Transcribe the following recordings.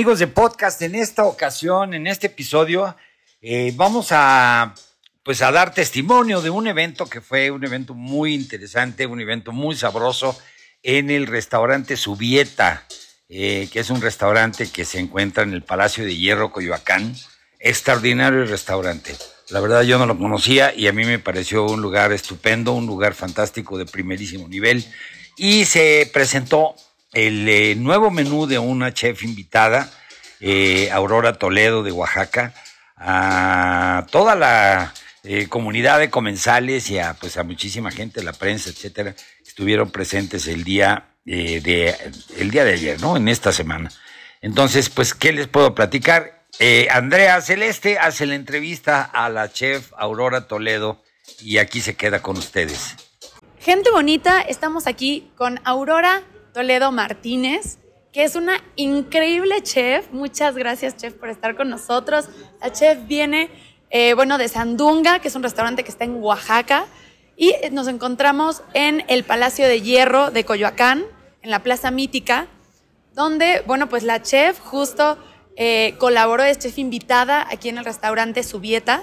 Amigos de podcast, en esta ocasión, en este episodio, eh, vamos a pues a dar testimonio de un evento que fue un evento muy interesante, un evento muy sabroso en el restaurante Subieta, eh, que es un restaurante que se encuentra en el Palacio de Hierro, Coyoacán. Extraordinario restaurante. La verdad yo no lo conocía y a mí me pareció un lugar estupendo, un lugar fantástico de primerísimo nivel. Y se presentó el eh, nuevo menú de una chef invitada, eh, Aurora Toledo de Oaxaca, a toda la eh, comunidad de comensales y a, pues, a muchísima gente, la prensa, etcétera, estuvieron presentes el día, de, el día de ayer, ¿no? En esta semana. Entonces, pues, ¿qué les puedo platicar? Andrea Celeste hace la entrevista a la chef Aurora Toledo y aquí se queda con ustedes. Gente bonita, estamos aquí con Aurora Toledo Martínez, que es una increíble chef. Muchas gracias, chef, por estar con nosotros. La chef viene, eh, bueno, de Sandunga, que es un restaurante que está en Oaxaca. Y nos encontramos en el Palacio de Hierro de Coyoacán, en la Plaza Mítica, donde, bueno, pues la chef justo eh, colaboró, es chef invitada aquí en el restaurante Subieta.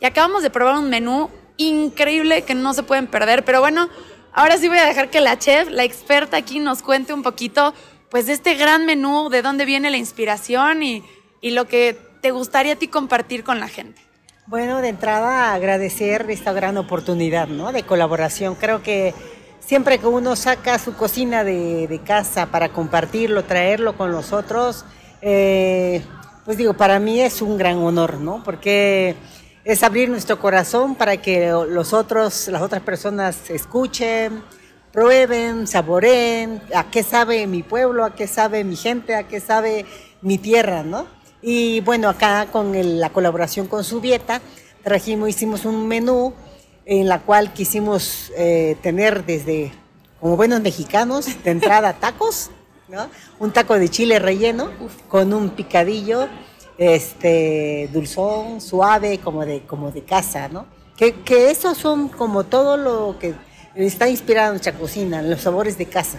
Y acabamos de probar un menú increíble que no se pueden perder. Pero bueno, Ahora sí voy a dejar que la chef, la experta aquí, nos cuente un poquito, pues, de este gran menú, de dónde viene la inspiración y, lo que te gustaría a ti compartir con la gente. Bueno, de entrada agradecer esta gran oportunidad, ¿no? De colaboración. Creo que siempre que uno saca su cocina de, casa para compartirlo, traerlo con los otros, eh, pues digo, para mí es un gran honor, ¿no? Porque es abrir nuestro corazón para que los otros, las otras personas escuchen, prueben, saboreen a qué sabe mi pueblo, a qué sabe mi gente, a qué sabe mi tierra, ¿no? Y bueno, acá con la colaboración con Subieta, trajimos, hicimos un menú en la cual quisimos eh, tener desde, como buenos mexicanos, de entrada tacos, ¿no? Un taco de chile relleno con un picadillo este, dulzón, suave, como de, como de casa, ¿no? Que, que esos son como todo lo que está inspirado en nuestra cocina, los sabores de casa,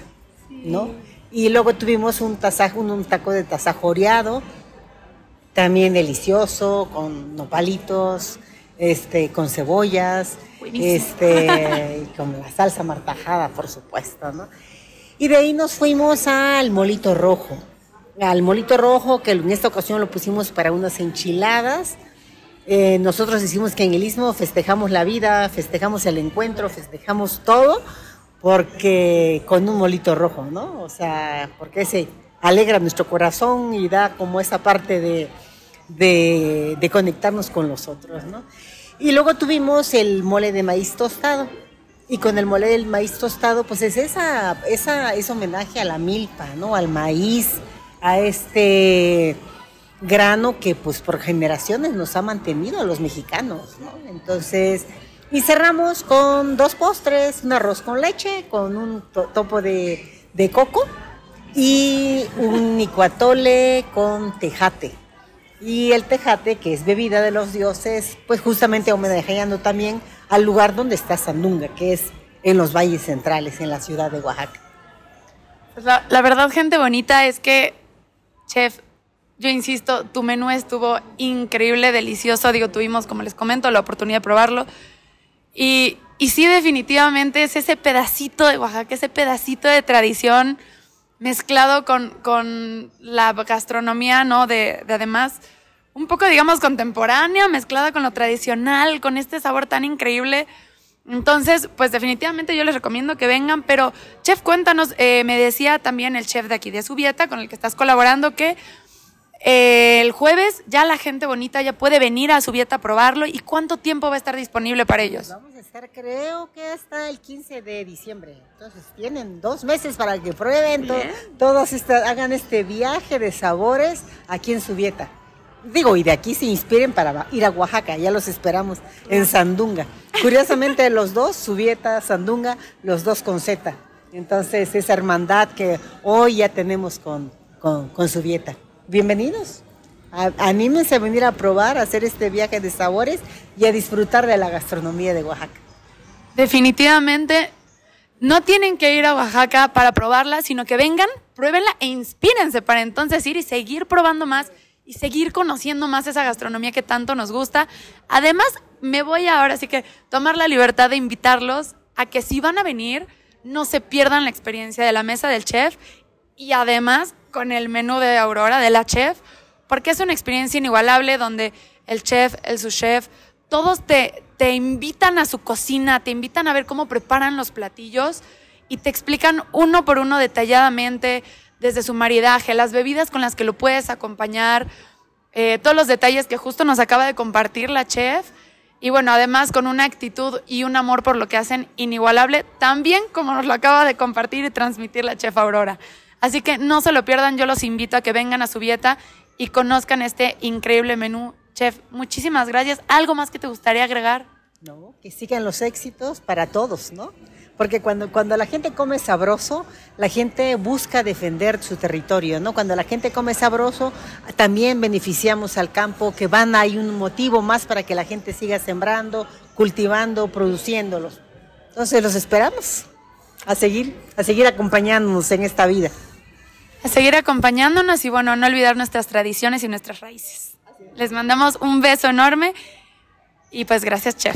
¿no? Y luego tuvimos un tasajo, un, taco de tasajo oreado, también delicioso, con nopalitos, este, con cebollas, este, con la salsa martajada, por supuesto, ¿no? Y de ahí nos fuimos al molito rojo al molito rojo, que en esta ocasión lo pusimos para unas enchiladas. Eh, nosotros decimos que en el Istmo festejamos la vida, festejamos el encuentro, festejamos todo, porque con un molito rojo, ¿no? O sea, porque ese alegra nuestro corazón y da como esa parte de, de, conectarnos con los otros, ¿no? Y luego tuvimos el mole de maíz tostado. Y con el mole del maíz tostado, pues es esa, esa, ese homenaje a la milpa, ¿no? Al maíz, a este grano que pues por generaciones nos ha mantenido a los mexicanos, ¿no? Entonces, y cerramos con dos postres, un arroz con leche, con un topo de, coco y un nicuatole con tejate. Y el tejate, que es bebida de los dioses, pues justamente homenajeando también al lugar donde está Sandunga, que es en los valles centrales, en la ciudad de Oaxaca. Pues la verdad, gente bonita, es que, chef, yo insisto, tu menú estuvo increíble, delicioso. Digo, tuvimos, como les comento, la oportunidad de probarlo. Y, y sí, definitivamente es ese pedacito de Oaxaca, ese pedacito de tradición mezclado con, con la gastronomía, ¿no? De, de además, un poco, digamos, contemporánea, mezclada con lo tradicional, con este sabor tan increíble. Entonces, pues definitivamente yo les recomiendo que vengan, pero chef, cuéntanos, eh, me decía también el chef de aquí de Subieta, con el que estás colaborando, que eh, el jueves ya la gente bonita ya puede venir a Subieta a probarlo. ¿Y cuánto tiempo va a estar disponible para ellos? Vamos a estar, creo que hasta el 15 de diciembre. Entonces tienen dos meses para que prueben, to- todos esta- hagan este viaje de sabores aquí en Subieta. Digo, y de aquí se inspiren para ir a Oaxaca, ya los esperamos en Sandunga. Curiosamente, los dos, Subieta, Sandunga, los dos con Z. Entonces, esa hermandad que hoy ya tenemos con, con, con Subieta. Bienvenidos. A- Anímense a venir a probar, a hacer este viaje de sabores y a disfrutar de la gastronomía de Oaxaca. Definitivamente no tienen que ir a Oaxaca para probarla, sino que vengan, pruébenla e inspírense para entonces ir y seguir probando más y seguir conociendo más esa gastronomía que tanto nos gusta. Además, me voy ahora sí que tomar la libertad de invitarlos a que si van a venir, no se pierdan la experiencia de la mesa del chef y además con el menú de Aurora, de la chef, porque es una experiencia inigualable donde el chef, el subchef, todos te, te invitan a su cocina, te invitan a ver cómo preparan los platillos y te explican uno por uno detalladamente desde su maridaje, las bebidas con las que lo puedes acompañar, eh, todos los detalles que justo nos acaba de compartir la chef. Y bueno, además con una actitud y un amor por lo que hacen inigualable, también como nos lo acaba de compartir y transmitir la chef Aurora. Así que no se lo pierdan, yo los invito a que vengan a su dieta y conozcan este increíble menú. Chef, muchísimas gracias. ¿Algo más que te gustaría agregar? ¿no? Que sigan los éxitos para todos, ¿no? Porque cuando, cuando la gente come sabroso, la gente busca defender su territorio, ¿no? Cuando la gente come sabroso, también beneficiamos al campo, que van, hay un motivo más para que la gente siga sembrando, cultivando, produciéndolos. Entonces los esperamos a seguir, a seguir acompañándonos en esta vida. A seguir acompañándonos y bueno, no olvidar nuestras tradiciones y nuestras raíces. Les mandamos un beso enorme y pues gracias, chef.